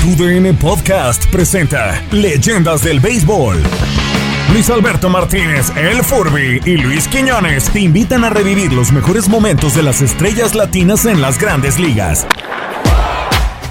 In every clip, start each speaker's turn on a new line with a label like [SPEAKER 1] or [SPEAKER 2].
[SPEAKER 1] TUDN Podcast presenta Leyendas del Béisbol. Luis Alberto Martínez, El Furby y Luis Quiñones te invitan a revivir los mejores momentos de las estrellas latinas en las grandes ligas.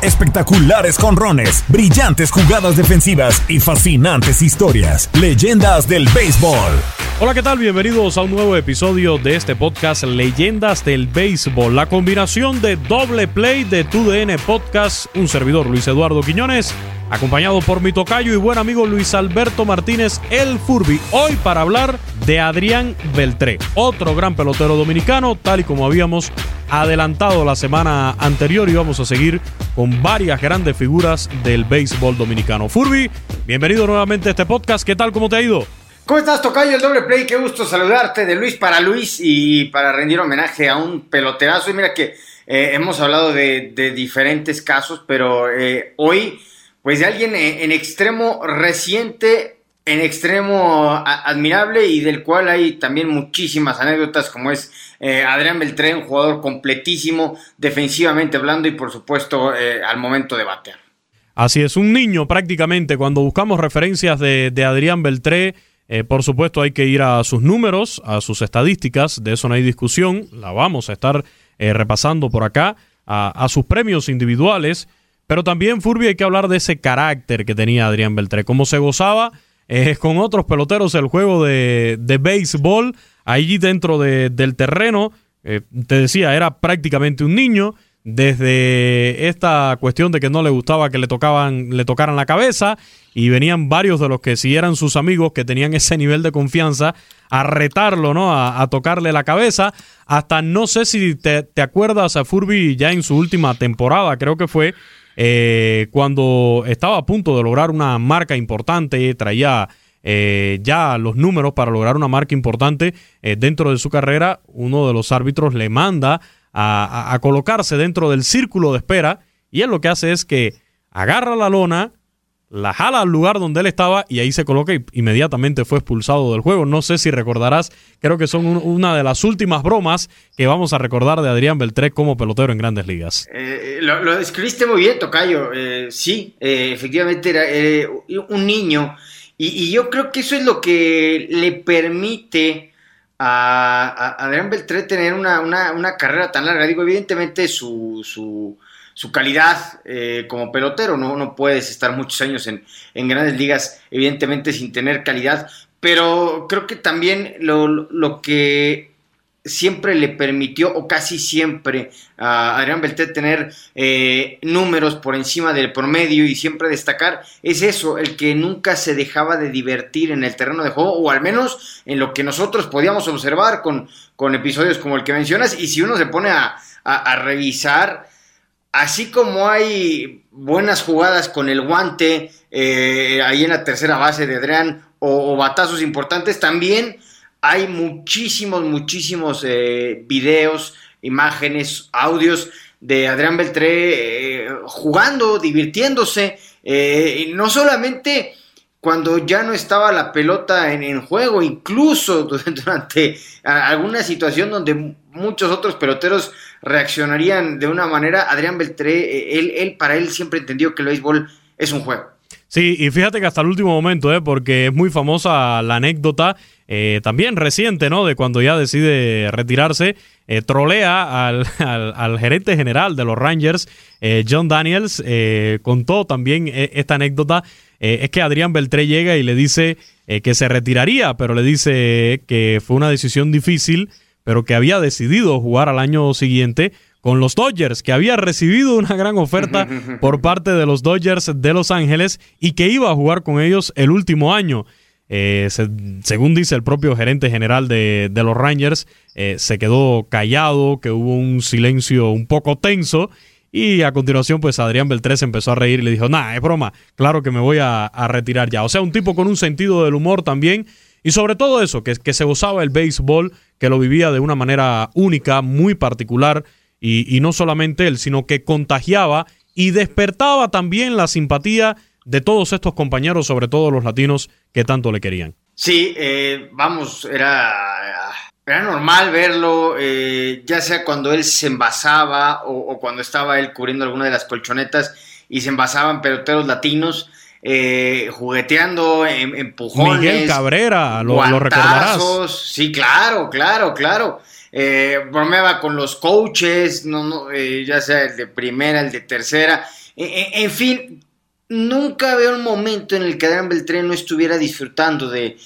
[SPEAKER 1] Espectaculares conrones, brillantes jugadas defensivas y fascinantes historias. Leyendas del Béisbol.
[SPEAKER 2] Hola, ¿qué tal? Bienvenidos a un nuevo episodio de este podcast Leyendas del Béisbol. La combinación de doble play de TUDN Podcast, un servidor Luis Eduardo Quiñones, acompañado por mi tocayo y buen amigo Luis Alberto Martínez El Furby. Hoy para hablar de Adrián Beltré, otro gran pelotero dominicano, tal y como habíamos adelantado la semana anterior y vamos a seguir con varias grandes figuras del béisbol dominicano. Furby, bienvenido nuevamente a este podcast. ¿Qué tal? ¿Cómo te ha ido?
[SPEAKER 3] ¿Cómo estás, Tocayo? El doble play, qué gusto saludarte de Luis para Luis y para rendir homenaje a un peloterazo. Y mira que eh, hemos hablado de, diferentes casos, pero eh, hoy, pues de alguien en, extremo reciente, en extremo admirable y del cual hay también muchísimas anécdotas, como es eh, Adrián Beltré, un jugador completísimo, defensivamente hablando y por supuesto al momento de batear.
[SPEAKER 2] Así es, un niño prácticamente. Cuando buscamos referencias de, de Adrián Beltré, eh, por supuesto, hay que ir a sus números, a sus estadísticas, de eso no hay discusión, la vamos a estar eh, repasando por acá, a, sus premios individuales, pero también, Furby, hay que hablar de ese carácter que tenía Adrián Beltré, cómo se gozaba eh, con otros peloteros el juego de, de béisbol, allí dentro del terreno, te decía, era prácticamente un niño, desde esta cuestión de que no le gustaba que le tocaban, le tocaran la cabeza, y venían varios de los que si eran sus amigos que tenían ese nivel de confianza a retarlo, ¿no? A, tocarle la cabeza. Hasta no sé si te, acuerdas a Furby ya en su última temporada, creo que fue, eh, cuando estaba a punto de lograr una marca importante, traía eh, ya los números para lograr una marca importante eh, dentro de su carrera, uno de los árbitros le manda a, colocarse dentro del círculo de espera y él lo que hace es que agarra la lona, la jala al lugar donde él estaba y ahí se coloca y inmediatamente fue expulsado del juego. No sé si recordarás, creo que son una de las últimas bromas que vamos a recordar de Adrián Beltré como pelotero en grandes ligas.
[SPEAKER 3] Eh, lo, describiste muy bien, Tocayo. Eh, sí, eh, efectivamente era un niño y, yo creo que eso es lo que le permite a, Adrián Beltré tener una, carrera tan larga. Digo, evidentemente su, su, calidad eh, como pelotero, ¿no? no puedes estar muchos años en, en, grandes ligas, evidentemente sin tener calidad, pero creo que también lo, lo que siempre le permitió, o casi siempre, a Adrián Beltré tener eh, números por encima del promedio y siempre destacar, es eso, el que nunca se dejaba de divertir en el terreno de juego, o al menos en lo que nosotros podíamos observar con, con episodios como el que mencionas, y si uno se pone a, revisar, así como hay buenas jugadas con el guante, eh, ahí en la tercera base de Adrián, o batazos importantes, también hay muchísimos, muchísimos eh, videos, imágenes, audios de Adrián Beltré eh, jugando, divirtiéndose, eh, y no solamente cuando ya no estaba la pelota en, juego, incluso durante alguna situación donde muchos otros peloteros reaccionarían de una manera, Adrián Beltré, él, él para él siempre entendió que el béisbol es un juego.
[SPEAKER 2] Sí, y fíjate que hasta el último momento, ¿eh? porque es muy famosa la anécdota, eh, también reciente, ¿no? De cuando ya decide retirarse, eh, trolea al, al, gerente general de los Rangers, eh, John Daniels, contó también esta anécdota. es que Adrián Beltré llega y le dice que se retiraría, pero le dice que fue una decisión difícil, pero que había decidido jugar al año siguiente con los Dodgers, que había recibido una gran oferta por parte de los Dodgers de Los Ángeles y que iba a jugar con ellos el último año. Eh, según dice el propio gerente general de, los Rangers, eh, se quedó callado, que hubo un silencio un poco tenso. Y a continuación, pues Adrián Beltrés empezó a reír y le dijo, nah, es broma, claro que me voy a, retirar ya. O sea, un tipo con un sentido del humor también. Y sobre todo eso, que, que se gozaba el béisbol, que lo vivía de una manera única, muy particular. Y, no solamente él, sino que contagiaba y despertaba también la simpatía de todos estos compañeros, sobre todo los latinos, que tanto le querían.
[SPEAKER 3] Sí, eh, vamos, era, era normal verlo, eh, ya sea cuando él se envasaba o, cuando estaba él cubriendo alguna de las colchonetas y se envasaban peloteros latinos. Eh, jugueteando, em, empujones.
[SPEAKER 2] Miguel Cabrera, lo, lo recordarás.
[SPEAKER 3] Sí, claro, claro, claro. Eh, bromeaba con los coaches, no, no, eh, ya sea el de primera, el de tercera. E, e, en fin, nunca veo un momento en el que Adrián Beltré no estuviera disfrutando de,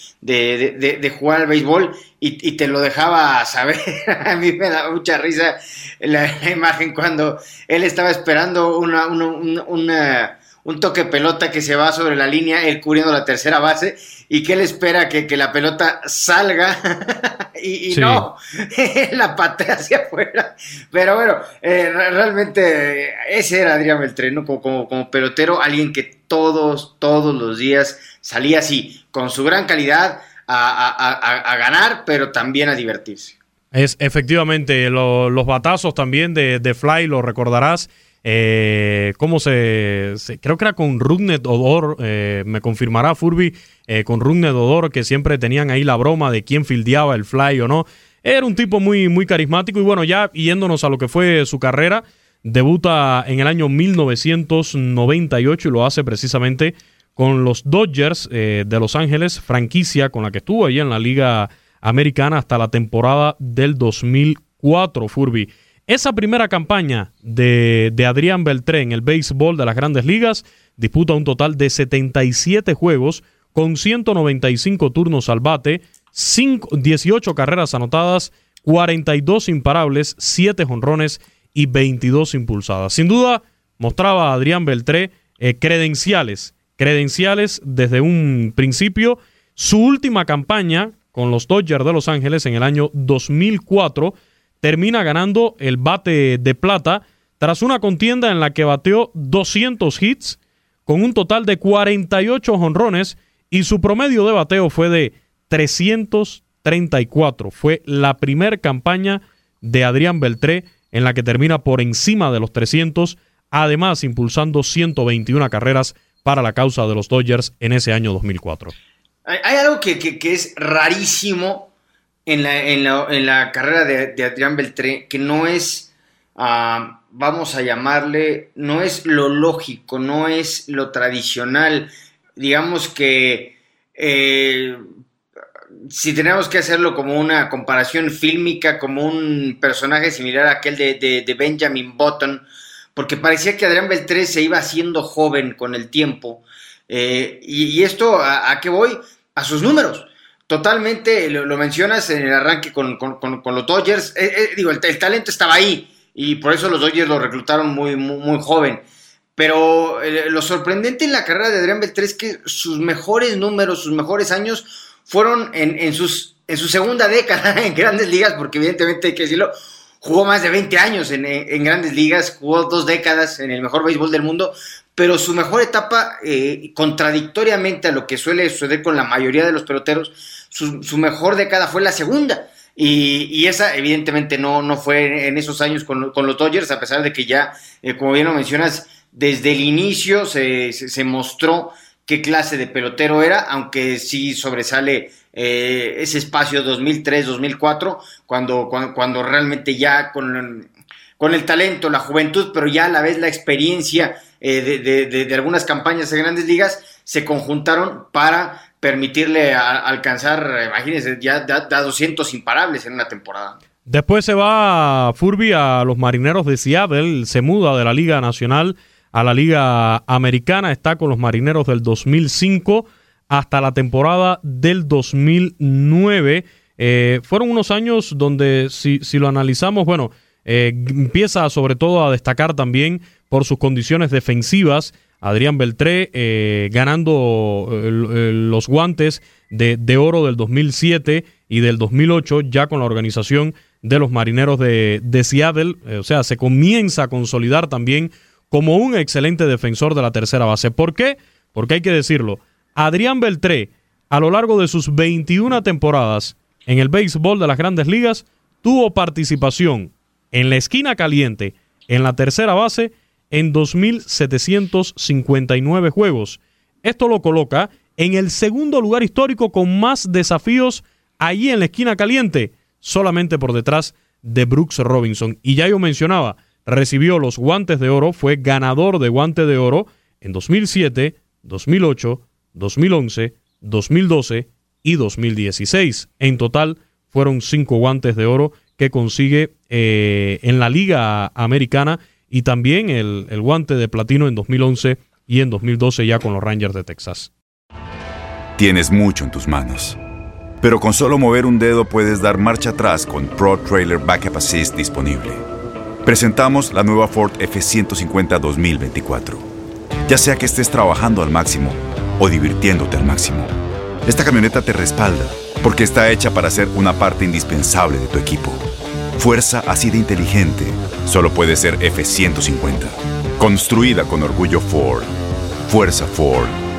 [SPEAKER 3] jugar al béisbol y, te lo dejaba saber. A mí me da mucha risa la, imagen cuando él estaba esperando una, una un toque pelota que se va sobre la línea, él cubriendo la tercera base, y que él espera que, la pelota salga y, no, la patea hacia afuera. Pero bueno, eh, realmente ese era Adrián Beltré, como, como, como, pelotero, alguien que todos, todos los días salía así, con su gran calidad, a, ganar, pero también a divertirse.
[SPEAKER 2] Es efectivamente, los batazos también de, de Fly, lo recordarás eh, ¿Cómo se, Creo que era con Rugnet Odor, eh, me confirmará Furby, eh, con Rugnet Odor, que siempre tenían ahí la broma de quién fildeaba el fly o no. Era un tipo muy, muy carismático y bueno, ya yéndonos a lo que fue su carrera, debuta en el año 1998 y lo hace precisamente con los Dodgers eh, de Los Ángeles, franquicia con la que estuvo ahí en la Liga Americana hasta la temporada del 2004, Furby. Esa primera campaña de, Adrián Beltré en el béisbol de las grandes ligas disputa un total de 77 juegos con 195 turnos al bate, 18 carreras anotadas, 42 imparables, 7 jonrones y 22 impulsadas. Sin duda, mostraba a Adrián Beltré eh, credenciales, credenciales desde un principio. Su última campaña con los Dodgers de Los Ángeles en el año 2004 termina ganando el bate de plata tras una contienda en la que bateó 200 hits con un total de 48 jonrones y su promedio de bateo fue de 334. Fue la primera campaña de Adrián Beltré en la que termina por encima de los 300, además impulsando 121 carreras para la causa de los Dodgers en ese año 2004.
[SPEAKER 3] Hay, algo que, que es rarísimo en la, en la, en la carrera de, Adrián Beltré que no es, ah, vamos a llamarle, no es lo lógico, no es lo tradicional. Digamos que eh, si tenemos que hacerlo como una comparación fílmica, como un personaje similar a aquel de, Benjamin Button, porque parecía que Adrián Beltré se iba haciendo joven con el tiempo. Eh, y, esto, ¿a, ¿a qué voy? A sus números. Totalmente, lo, mencionas en el arranque con, los Dodgers. Eh, eh, digo, el, talento estaba ahí y por eso los Dodgers lo reclutaron muy, muy, joven. Pero eh, lo sorprendente en la carrera de Adrián Beltré es que sus mejores números, sus mejores años fueron en, sus, en su segunda década en grandes ligas, porque evidentemente hay que decirlo, jugó más de 20 años en, en, grandes ligas, jugó dos décadas en el mejor béisbol del mundo, pero su mejor etapa, eh, contradictoriamente a lo que suele suceder con la mayoría de los peloteros, su, mejor década fue la segunda. Y, esa, evidentemente, no, no fue en esos años con, los Dodgers, a pesar de que ya, eh, como bien lo mencionas, desde el inicio se, se, mostró qué clase de pelotero era, aunque sí sobresale eh, ese espacio 2003-2004, cuando, cuando, cuando, realmente ya con, con el talento, la juventud, pero ya a la vez la experiencia eh, de, algunas campañas de grandes ligas se conjuntaron para permitirle alcanzar, imagínense, ya da, 200 imparables en una temporada.
[SPEAKER 2] Después se va Furby a los marineros de Seattle, se muda de la Liga Nacional a la Liga Americana, está con los marineros del 2005 hasta la temporada del 2009. Eh, fueron unos años donde, si, si lo analizamos, bueno, eh, empieza sobre todo a destacar también por sus condiciones defensivas. Adrián Beltré eh, ganando eh, los guantes de, oro del 2007 y del 2008 ya con la organización de los Marineros de, de Seattle. o sea, se comienza a consolidar también como un excelente defensor de la tercera base. ¿Por qué? Porque hay que decirlo. Adrián Beltré, a lo largo de sus 21 temporadas en el béisbol de las grandes ligas, tuvo participación en la esquina caliente, en la tercera base, en 2.759 juegos. Esto lo coloca en el segundo lugar histórico con más desafíos allí en la esquina caliente, solamente por detrás de Brooks Robinson. Y ya yo mencionaba, recibió los guantes de oro, fue ganador de guante de oro en 2007, 2008, 2011, 2012 y 2016. En total fueron cinco guantes de oro que consigue eh, en la Liga Americana y también el, el guante de platino en 2011 y en 2012 ya con los Rangers de Texas.
[SPEAKER 4] Tienes mucho en tus manos, pero con solo mover un dedo puedes dar marcha atrás con Pro Trailer Backup Assist disponible. Presentamos la nueva Ford F150 2024. Ya sea que estés trabajando al máximo o divirtiéndote al máximo, esta camioneta te respalda porque está hecha para ser una parte indispensable de tu equipo. Fuerza así de inteligente solo puede ser F150. Construida con orgullo Ford. Fuerza Ford.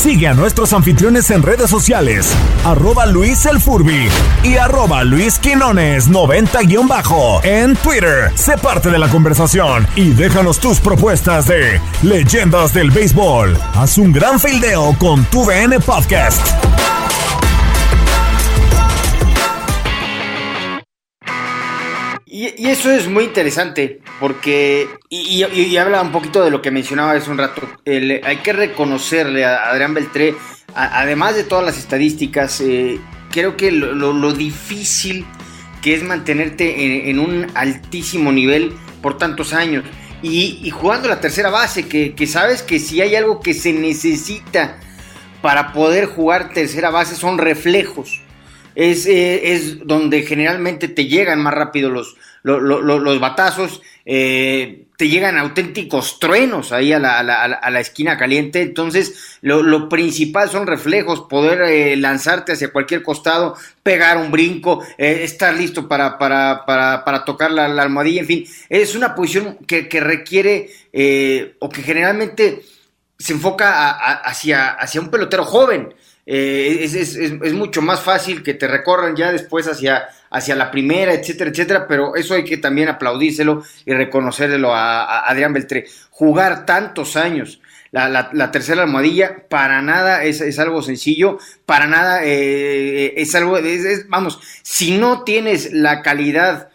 [SPEAKER 1] Sigue a nuestros anfitriones en redes sociales, arroba Luis el Furby y arroba Luis Quinones 90-bajo en Twitter. Sé parte de la conversación y déjanos tus propuestas de leyendas del béisbol. Haz un gran fildeo con tu VN Podcast.
[SPEAKER 3] Y, eso es muy interesante, porque, y, habla un poquito de lo que mencionaba hace un rato, hay que reconocerle a Adrián Beltré, además de todas las estadísticas, eh, creo que lo, difícil que es mantenerte en, un altísimo nivel por tantos años. Y, jugando la tercera base, que, sabes que si hay algo que se necesita para poder jugar tercera base son reflejos. Es, eh, es donde generalmente te llegan más rápido los, los batazos, eh, te llegan auténticos truenos ahí a la, esquina caliente. Entonces, lo, principal son reflejos, poder eh, lanzarte hacia cualquier costado, pegar un brinco, eh, estar listo para, para, para, tocar la, almohadilla, en fin, es una posición que, requiere o que generalmente se enfoca hacia, hacia un pelotero joven. Es, es, mucho más fácil que te recorran ya después hacia, hacia la primera, etcétera, etcétera, pero eso hay que también aplaudírselo y reconocerlo a, Adrián Beltré. Jugar tantos años la, tercera almohadilla, para nada es, algo sencillo, para nada eh, es algo, vamos, si no tienes la calidad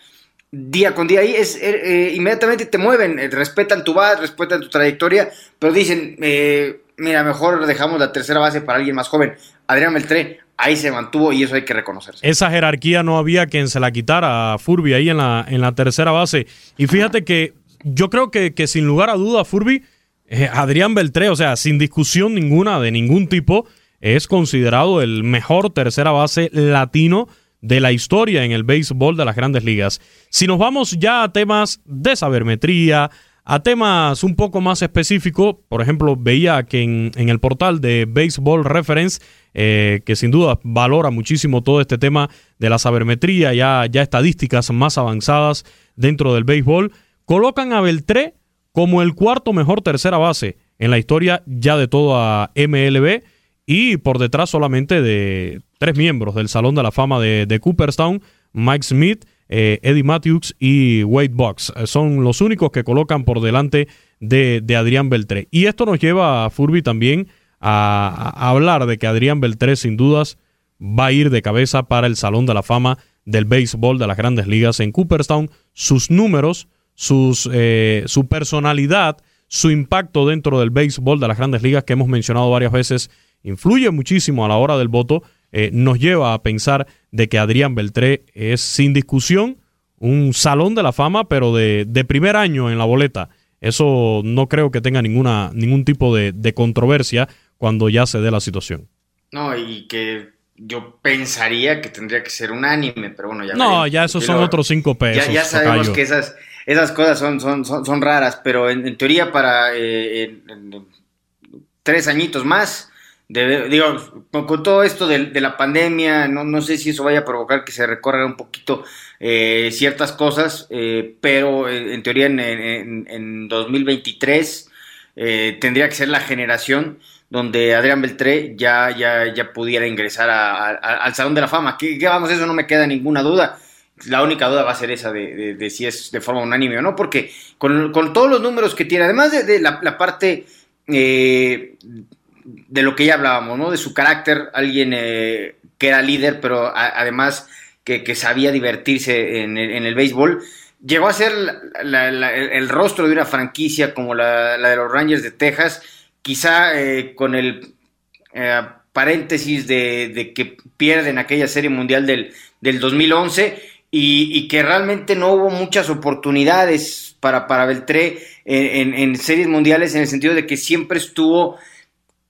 [SPEAKER 3] día con día ahí, es, eh, eh, inmediatamente te mueven, respetan tu base, respetan tu trayectoria, pero dicen, mira, mejor dejamos la tercera base para alguien más joven. Adrián Beltré, ahí se mantuvo y eso hay que reconocerse.
[SPEAKER 2] Esa jerarquía no había quien se la quitara a Furby ahí en la, en la tercera base. Y fíjate que yo creo que, que sin lugar a duda, Furby, eh, Adrián Beltré, o sea, sin discusión ninguna de ningún tipo, es considerado el mejor tercera base latino de la historia en el béisbol de las grandes ligas. Si nos vamos ya a temas de sabermetría, a temas un poco más específicos, por ejemplo, veía que en, el portal de Baseball Reference eh, que sin duda valora muchísimo todo este tema de la sabermetría, ya, ya estadísticas más avanzadas dentro del béisbol, colocan a Beltré como el cuarto mejor tercera base en la historia ya de toda MLB y por detrás solamente de tres miembros del Salón de la Fama de, Cooperstown, Mike Smith, eh, Eddie Matthews y Wade Box. Eh, son los únicos que colocan por delante de, Adrián Beltré. Y esto nos lleva a Furby también a, hablar de que Adrián Beltré sin dudas va a ir de cabeza para el Salón de la Fama del béisbol de las grandes ligas en Cooperstown. Sus números, sus, eh, su personalidad, su impacto dentro del béisbol de las grandes ligas que hemos mencionado varias veces, influye muchísimo a la hora del voto, eh, nos lleva a pensar de que Adrián Beltré es sin discusión un salón de la fama, pero de, de primer año en la boleta. Eso no creo que tenga ninguna, ningún tipo de, de controversia cuando ya se dé la situación.
[SPEAKER 3] No, y que yo pensaría que tendría que ser unánime, pero bueno, ya.
[SPEAKER 2] No, ya esos son otros cinco pesos.
[SPEAKER 3] Ya, sabemos que esas, esas cosas son, son, son, raras, pero en, teoría para eh, tres añitos más, digo, con, todo esto de, la pandemia, no, no, sé si eso vaya a provocar que se recorra un poquito eh, ciertas cosas, eh, pero en teoría en, en, en 2023 tendría que ser la generación donde Adrián Beltré ya, ya, ya pudiera ingresar al Salón de la Fama. Que, vamos, eso no me queda ninguna duda. La única duda va a ser esa de, si es de forma unánime o no, porque con, todos los números que tiene, además de, la, parte eh, de lo que ya hablábamos, ¿no? De su carácter, alguien eh, que era líder, pero además que, sabía divertirse en el, béisbol. Llegó a ser el, rostro de una franquicia como la, de los Rangers de Texas, quizá eh, con el eh, paréntesis de, que pierden aquella serie mundial del, del 2011 y, que realmente no hubo muchas oportunidades para, para Beltré en, series mundiales en el sentido de que siempre estuvo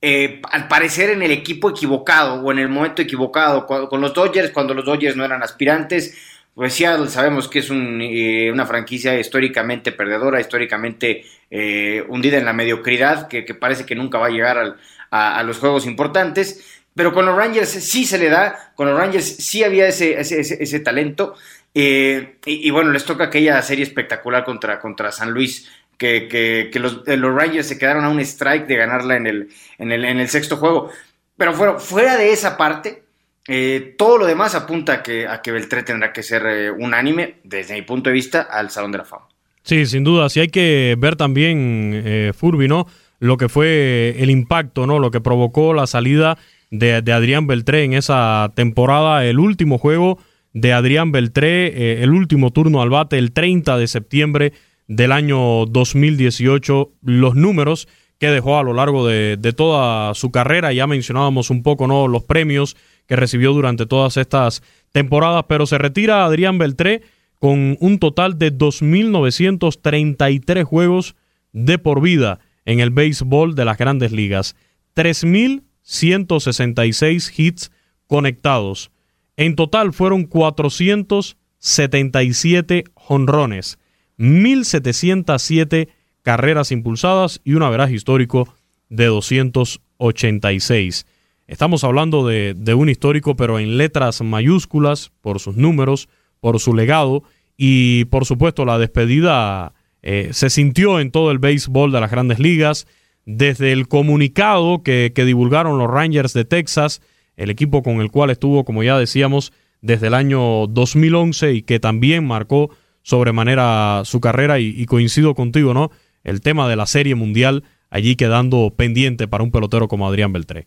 [SPEAKER 3] eh, al parecer en el equipo equivocado o en el momento equivocado con, los Dodgers cuando los Dodgers no eran aspirantes pues Seattle sabemos que es eh, una franquicia históricamente perdedora, históricamente eh, hundida en la mediocridad, que, parece que nunca va a llegar a, los juegos importantes. Pero con los Rangers sí se le da, con los Rangers sí había ese, ese, talento. Eh, y, bueno, les toca aquella serie espectacular contra, contra San Luis, que, que, los, los, Rangers se quedaron a un strike de ganarla en el, en el, en el sexto juego. Pero fuera, fuera de esa parte, eh, todo lo demás apunta a que, a que Beltré tendrá que ser eh, unánime, desde mi punto de vista, al Salón de la Fama.
[SPEAKER 2] Sí, sin duda. Sí hay que ver también, eh, Furby, ¿no? Lo que fue el impacto, ¿no? Lo que provocó la salida de, Adrián Beltré en esa temporada. El último juego de Adrián Beltré, el último turno al bate, el 30 de septiembre del año 2018. Los números que dejó a lo largo de, toda su carrera. Ya mencionábamos un poco, ¿no? Los premios que recibió durante todas estas temporadas, pero se retira Adrián Beltré con un total de 2.933 juegos de por vida en el béisbol de las grandes ligas, 3.166 hits conectados. En total fueron 477 jonrones, 1.707 carreras impulsadas y un averaje histórico de 286. Estamos hablando de, un histórico, pero en letras mayúsculas, por sus números, por su legado y por supuesto la despedida eh, se sintió en todo el béisbol de las grandes ligas. Desde el comunicado que, que divulgaron los Rangers de Texas, el equipo con el cual estuvo, como ya decíamos, desde el año 2011 y que también marcó sobremanera su carrera y, y, coincido contigo, ¿no? El tema de la Serie Mundial allí quedando pendiente para un pelotero como Adrián Beltré.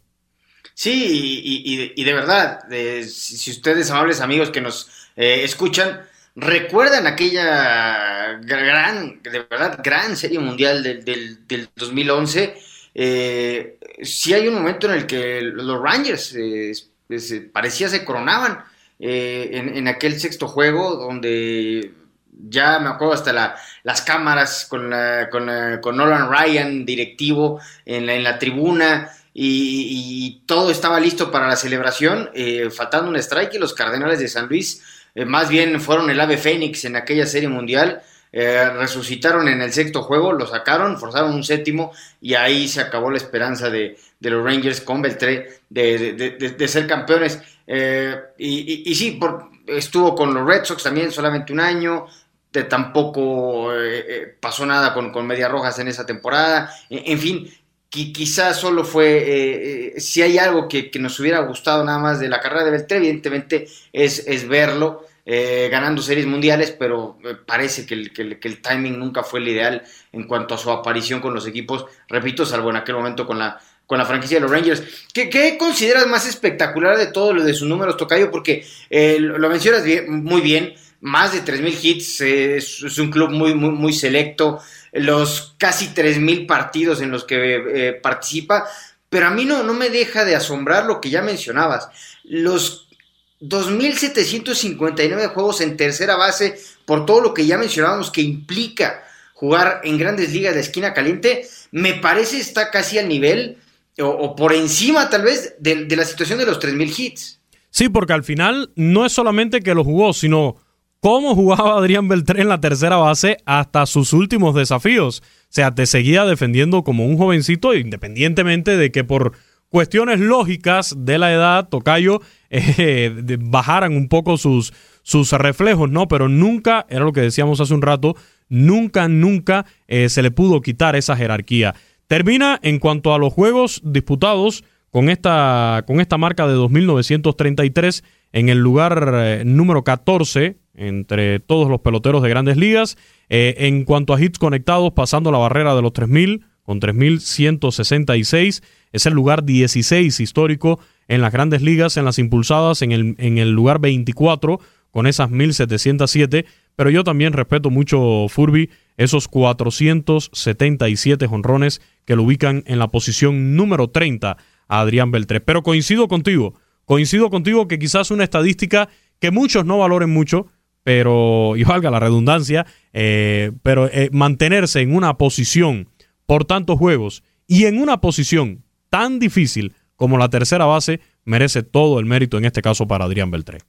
[SPEAKER 3] Sí, y, de verdad, si, ustedes, amables amigos que nos eh, escuchan, recuerdan aquella gran, de verdad, gran serie mundial del, del, 2011, eh, sí hay un momento en el que los Rangers eh, parecía se coronaban eh, en, aquel sexto juego donde ya me acuerdo hasta la, las cámaras con, con, con Nolan Ryan, directivo, en la, en la tribuna, y, todo estaba listo para la celebración, eh, faltando un strike y los Cardenales de San Luis eh, más bien fueron el ave fénix en aquella serie mundial, eh, resucitaron en el sexto juego, lo sacaron, forzaron un séptimo y ahí se acabó la esperanza de, los Rangers con Beltré de, ser campeones. Y, y, sí, por, estuvo con los Red Sox también solamente un año, tampoco pasó nada con, con Medias Rojas en esa temporada. En, fin, quizás solo fue, eh, eh, si hay algo que, nos hubiera gustado nada más de la carrera de Beltré, evidentemente es, es verlo eh, ganando series mundiales, pero parece que el, que, el, timing nunca fue el ideal en cuanto a su aparición con los equipos, repito, salvo en aquel momento con la, con la franquicia de los Rangers. ¿Qué, ¿Qué, consideras más espectacular de todo lo de sus números, Tocayo? Porque lo mencionas muy bien, más de 3.000 hits, es, un club muy, muy, muy selecto, los casi 3.000 partidos en los que eh, participa, pero a mí no, no me deja de asombrar lo que ya mencionabas, los 2.759 juegos en tercera base, por todo lo que ya mencionábamos que implica jugar en grandes ligas de esquina caliente, me parece está casi al nivel o, por encima tal vez de, de la situación de los 3.000 hits.
[SPEAKER 2] Sí, porque al final no es solamente que lo jugó, sino cómo jugaba Adrián Beltré en la tercera base hasta sus últimos desafíos. O sea, te seguía defendiendo como un jovencito, independientemente de que por cuestiones lógicas de la edad, Tocayo, eh, bajaran un poco sus, sus reflejos, ¿no? Pero nunca, era lo que decíamos hace un rato, nunca, nunca eh, se le pudo quitar esa jerarquía. Termina en cuanto a los juegos disputados con esta, con esta marca de 2.933 en el lugar eh, número 14 entre todos los peloteros de grandes ligas. Eh, en cuanto a hits conectados, pasando la barrera de los 3.000 con 3.166, es el lugar 16 histórico en las grandes ligas, en las impulsadas, en el, en el lugar 24 con esas 1707, pero yo también respeto mucho Furby esos 477 jonrones que lo ubican en la posición número 30 a Adrián Beltré. Pero coincido contigo, coincido contigo que quizás una estadística que muchos no valoren mucho, pero, y valga la redundancia, eh, pero eh, mantenerse en una posición por tantos juegos y en una posición tan difícil como la tercera base merece todo el mérito en este caso para Adrián Beltré.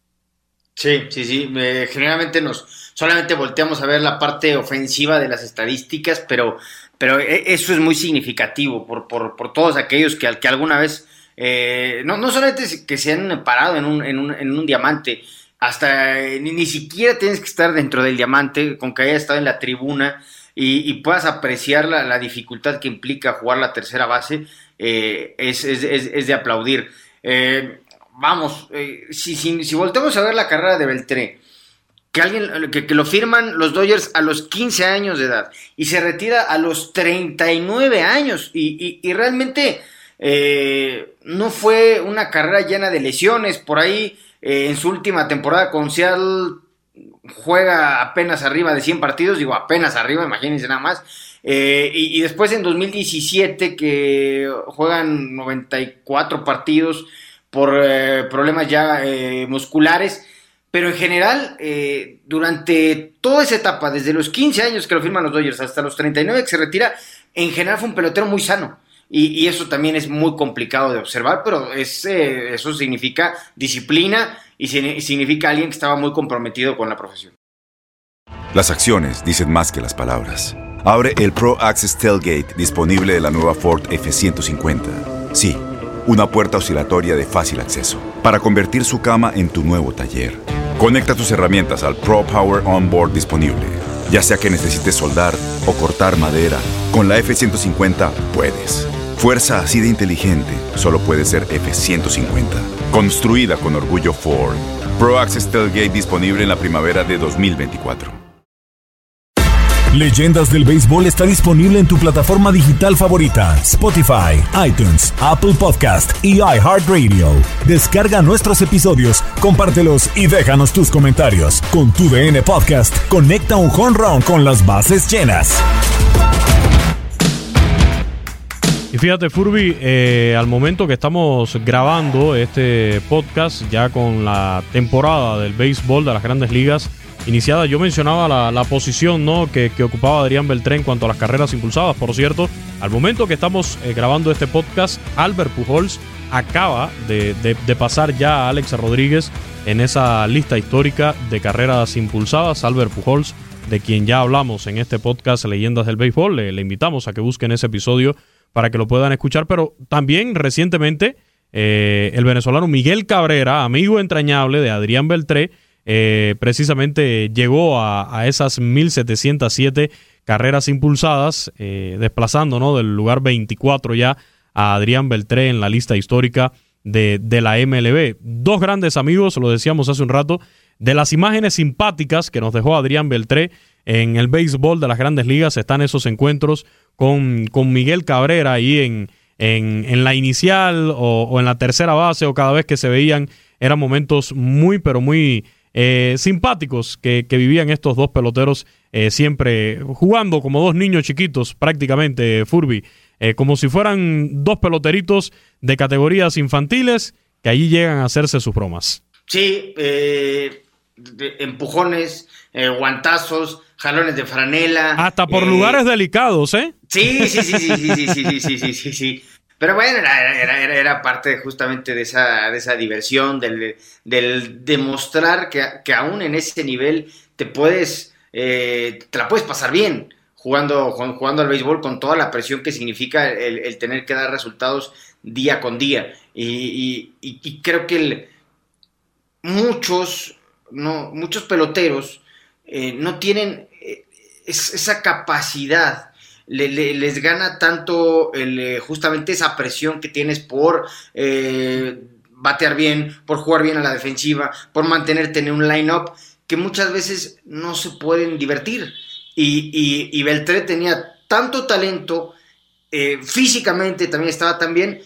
[SPEAKER 3] Sí, sí, sí. generalmente nos solamente volteamos a ver la parte ofensiva de las estadísticas, pero, pero e, eso es muy significativo por, por, por todos aquellos que, que alguna vez, eh, no, no solamente que se han parado en un, en un, en un diamante, hasta ni, siquiera tienes que estar dentro del diamante, con que hayas estado en la tribuna y, puedas apreciar la, dificultad que implica jugar la tercera base, eh, es, es, es, de aplaudir. Eh, vamos, eh, si, si, si, volteamos a ver la carrera de Beltré, que alguien que, lo firman los Dodgers a los 15 años de edad y se retira a los 39 años y, y, realmente no fue una carrera llena de lesiones, por ahí en su última temporada con Seattle juega apenas arriba de 100 partidos, digo apenas arriba, imagínense nada más. Eh, y, después en 2017 que juegan 94 partidos por eh, problemas ya eh, musculares, pero en general durante toda esa etapa, desde los 15 años que lo firman los Dodgers hasta los 39 que se retira, en general fue un pelotero muy sano. Y, eso también es muy complicado de observar, pero es, eso significa disciplina y significa alguien que estaba muy comprometido con la profesión.
[SPEAKER 4] Las acciones dicen más que las palabras. Abre el Pro Access Tailgate disponible de la nueva Ford F-150. Sí, una puerta oscilatoria de fácil acceso para convertir su cama en tu nuevo taller. Conecta tus herramientas al Pro Power Onboard disponible. Ya sea que necesites soldar o cortar madera, con la F-150 puedes. Fuerza así de inteligente solo puede ser F-150. Construida con orgullo Ford. Pro Access Tailgate disponible en la primavera de 2024.
[SPEAKER 1] Leyendas del Béisbol está disponible en tu plataforma digital favorita, Spotify, iTunes, Apple Podcast y iHeartRadio. Descarga nuestros episodios, compártelos y déjanos tus comentarios. Con tu DN Podcast, conecta un home run con las bases llenas.
[SPEAKER 2] Y fíjate, Furby, eh, al momento que estamos grabando este podcast, ya con la temporada del béisbol de las grandes ligas iniciada, yo mencionaba la, posición ¿no? que, ocupaba Adrián Beltré en cuanto a las carreras impulsadas. Por cierto, al momento que estamos eh, grabando este podcast, Albert Pujols acaba de, de pasar ya a Alex Rodríguez en esa lista histórica de carreras impulsadas. Albert Pujols de quien ya hablamos en este podcast Leyendas del Béisbol. Le, invitamos a que busquen ese episodio para que lo puedan escuchar, pero también recientemente eh, el venezolano Miguel Cabrera, amigo entrañable de Adrián Beltré, eh, precisamente llegó a, esas 1707 carreras impulsadas, eh, desplazando ¿no? del lugar 24 ya a Adrián Beltré en la lista histórica de, de la MLB. Dos grandes amigos, lo decíamos hace un rato, de las imágenes simpáticas que nos dejó Adrián Beltré en el béisbol de las grandes ligas están esos encuentros con, con Miguel Cabrera ahí en, en, la inicial o, en la tercera base o cada vez que se veían eran momentos muy pero muy eh, simpáticos que, vivían estos dos peloteros eh, siempre jugando como dos niños chiquitos prácticamente Furby eh, como si fueran dos peloteritos de categorías infantiles que allí llegan a hacerse sus bromas.
[SPEAKER 3] Sí, empujones, guantazos, jalones de franela.
[SPEAKER 2] Hasta por eh, lugares delicados, ¿eh?
[SPEAKER 3] Sí, sí, sí, sí, sí, sí, sí, sí, sí, sí, sí. Pero bueno, era, era, era, parte justamente de esa, de esa diversión, del, del demostrar que, que aún en ese nivel te puedes, eh, te la puedes pasar bien jugando, jugando al béisbol con toda la presión que significa el, el tener que dar resultados día con día. Y, y, y creo que el, muchos no, muchos peloteros eh, no tienen eh, esa capacidad. les gana tanto eh, justamente esa presión que tienes por batear bien, por jugar bien a la defensiva, por mantenerte en un line-up, que muchas veces no se pueden divertir. Y, y, Beltré tenía tanto talento, físicamente también estaba tan bien,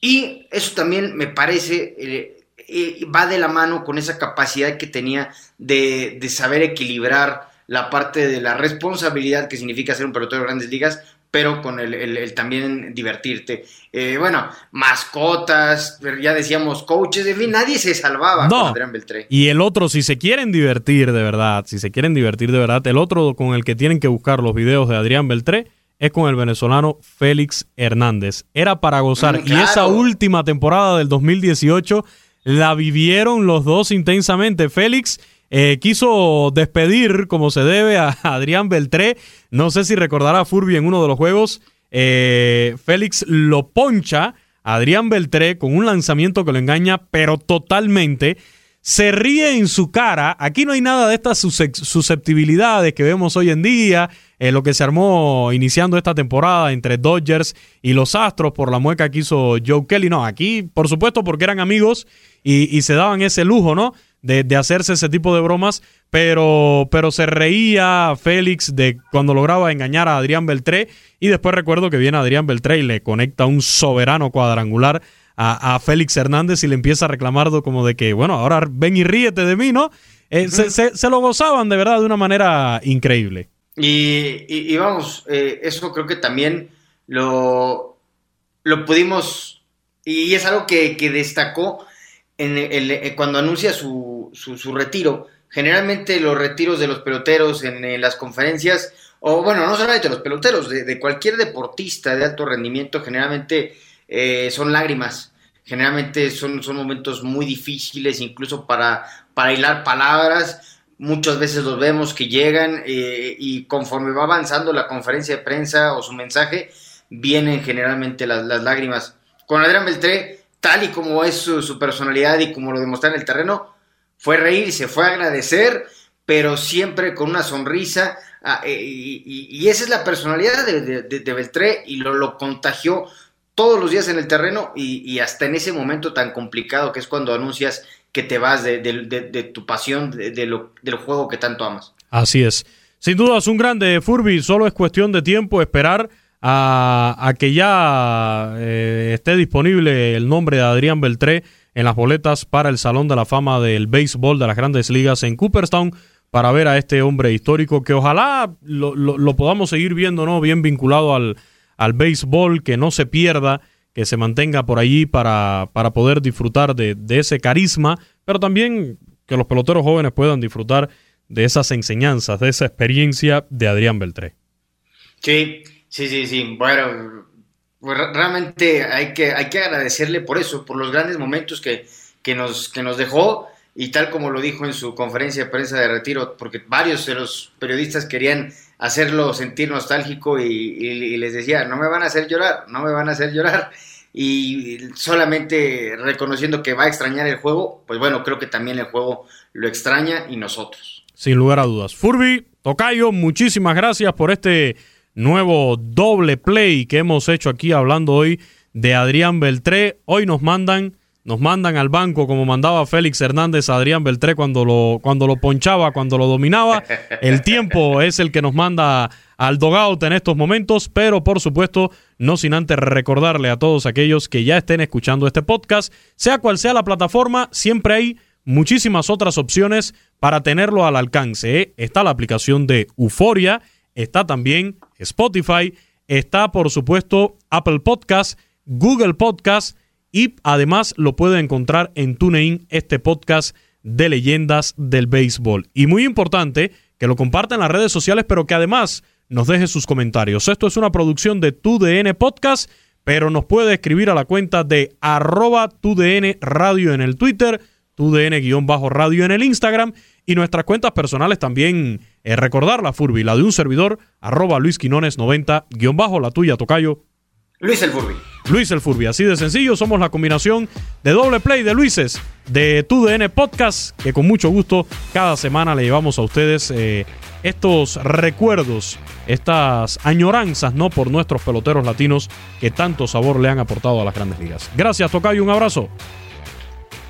[SPEAKER 3] y eso también me parece eh, va de la mano con esa capacidad que tenía de, de saber equilibrar la parte de la responsabilidad que significa ser un pelotero de grandes ligas pero con el, también divertirte. Eh, bueno, mascotas, ya decíamos coaches, en fin, nadie se salvaba
[SPEAKER 2] con Adrián Beltré. Y el otro, si se quieren divertir de verdad, si se quieren divertir de verdad, el otro con el que tienen que buscar los videos de Adrián Beltré es con el venezolano Félix Hernández. Era para gozar. Mm, y esa última temporada del 2018 la vivieron los dos intensamente. Félix eh, quiso despedir como se debe a Adrián Beltré. No sé si recordará Furby en uno de los juegos. Eh, Félix lo poncha a Adrián Beltré con un lanzamiento que lo engaña, pero totalmente. Se ríe en su cara. Aquí no hay nada de estas susceptibilidades que vemos hoy en día. Eh, lo que se armó iniciando esta temporada entre Dodgers y los Astros por la mueca que hizo Joe Kelly. No, aquí, por supuesto, porque eran amigos y se daban ese lujo, ¿no? De, hacerse ese tipo de bromas, pero, pero se reía Félix de cuando lograba engañar a Adrián Beltré y después recuerdo que viene Adrián Beltré y le conecta un soberano cuadrangular a, Félix Hernández y le empieza a reclamar como de que, bueno, ahora ven y ríete de mí, ¿no? Eh, se, lo gozaban de verdad de una manera increíble.
[SPEAKER 3] Y, vamos, eh, eso creo que también lo, lo pudimos, y es algo que, que destacó en el, cuando anuncia su, su, retiro, generalmente los retiros de los peloteros en, las conferencias, o bueno, no solamente de los peloteros, de, cualquier deportista de alto rendimiento, generalmente eh, son lágrimas. Generalmente son, son momentos muy difíciles, incluso para, para hilar palabras. Muchas veces los vemos que llegan eh, y conforme va avanzando la conferencia de prensa o su mensaje, vienen generalmente las, las lágrimas. Con Adrián Beltré, tal y como es su, personalidad y como lo demostró en el terreno, fue reírse, fue agradecer, pero siempre con una sonrisa. Ah, eh, y, esa es la personalidad de, Beltré y lo, lo, contagió todos los días en el terreno y, hasta en ese momento tan complicado que es cuando anuncias que te vas de, tu pasión, del juego que tanto amas.
[SPEAKER 2] Así es. Sin duda es un grande Furby, solo es cuestión de tiempo esperar a, que ya eh, esté disponible el nombre de Adrián Beltré en las boletas para el Salón de la Fama del Béisbol de las Grandes Ligas en Cooperstown para ver a este hombre histórico que ojalá lo, podamos seguir viendo, ¿no? Bien vinculado al, al béisbol, que no se pierda, que se mantenga por allí para, para poder disfrutar de, de ese carisma, pero también que los peloteros jóvenes puedan disfrutar de esas enseñanzas, de esa experiencia de Adrián Beltré.
[SPEAKER 3] Sí, Sí, sí, sí. Bueno, pues realmente hay que, hay que agradecerle por eso, por los grandes momentos que, que, nos, que nos dejó y tal como lo dijo en su conferencia de prensa de retiro, porque varios de los periodistas querían hacerlo sentir nostálgico y, les decía, no me van a hacer llorar, no me van a hacer llorar. Y solamente reconociendo que va a extrañar el juego, pues bueno, creo que también el juego lo extraña y nosotros.
[SPEAKER 2] Sin lugar a dudas. Furby, Tocayo, muchísimas gracias por este nuevo doble play que hemos hecho aquí hablando hoy de Adrián Beltré. Hoy nos mandan, nos mandan al banco como mandaba Félix Hernández a Adrián Beltré cuando lo, cuando lo ponchaba, cuando lo dominaba. El tiempo es el que nos manda al dogout en estos momentos, pero por supuesto, no sin antes recordarle a todos aquellos que ya estén escuchando este podcast, sea cual sea la plataforma, siempre hay muchísimas otras opciones para tenerlo al alcance. ¿eh? Está la aplicación de Euforia está también Spotify, está por supuesto Apple Podcast, Google Podcast y además lo puede encontrar en TuneIn este podcast de leyendas del béisbol. Y muy importante que lo comparta en las redes sociales, pero que además nos deje sus comentarios. Esto es una producción de TUDN Podcast, pero nos puede escribir a la cuenta de arroba TUDN Radio en el Twitter, TUDN-radio en el Instagram y nuestras cuentas personales también eh, recordar la Furby, la de un servidor, arroba Luis Quinones 90, guion bajo, la tuya, Tocayo.
[SPEAKER 3] Luis el Furby.
[SPEAKER 2] Luis el Furby, así de sencillo, somos la combinación de doble play de Luises de TUDN Podcast, que con mucho gusto cada semana le llevamos a ustedes eh, estos recuerdos, estas añoranzas, ¿no? Por nuestros peloteros latinos que tanto sabor le han aportado a las grandes ligas. Gracias, Tocayo, un abrazo.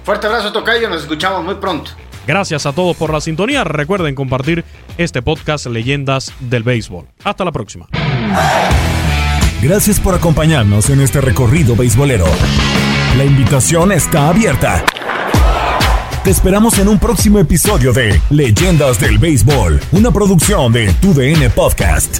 [SPEAKER 3] Fuerte abrazo, Tocayo, nos escuchamos muy pronto.
[SPEAKER 2] Gracias a todos por la sintonía. Recuerden compartir este podcast Leyendas del Béisbol. Hasta la próxima.
[SPEAKER 1] Gracias por acompañarnos en este recorrido beisbolero. La invitación está abierta. Te esperamos en un próximo episodio de Leyendas del Béisbol, una producción de TUDN Podcast.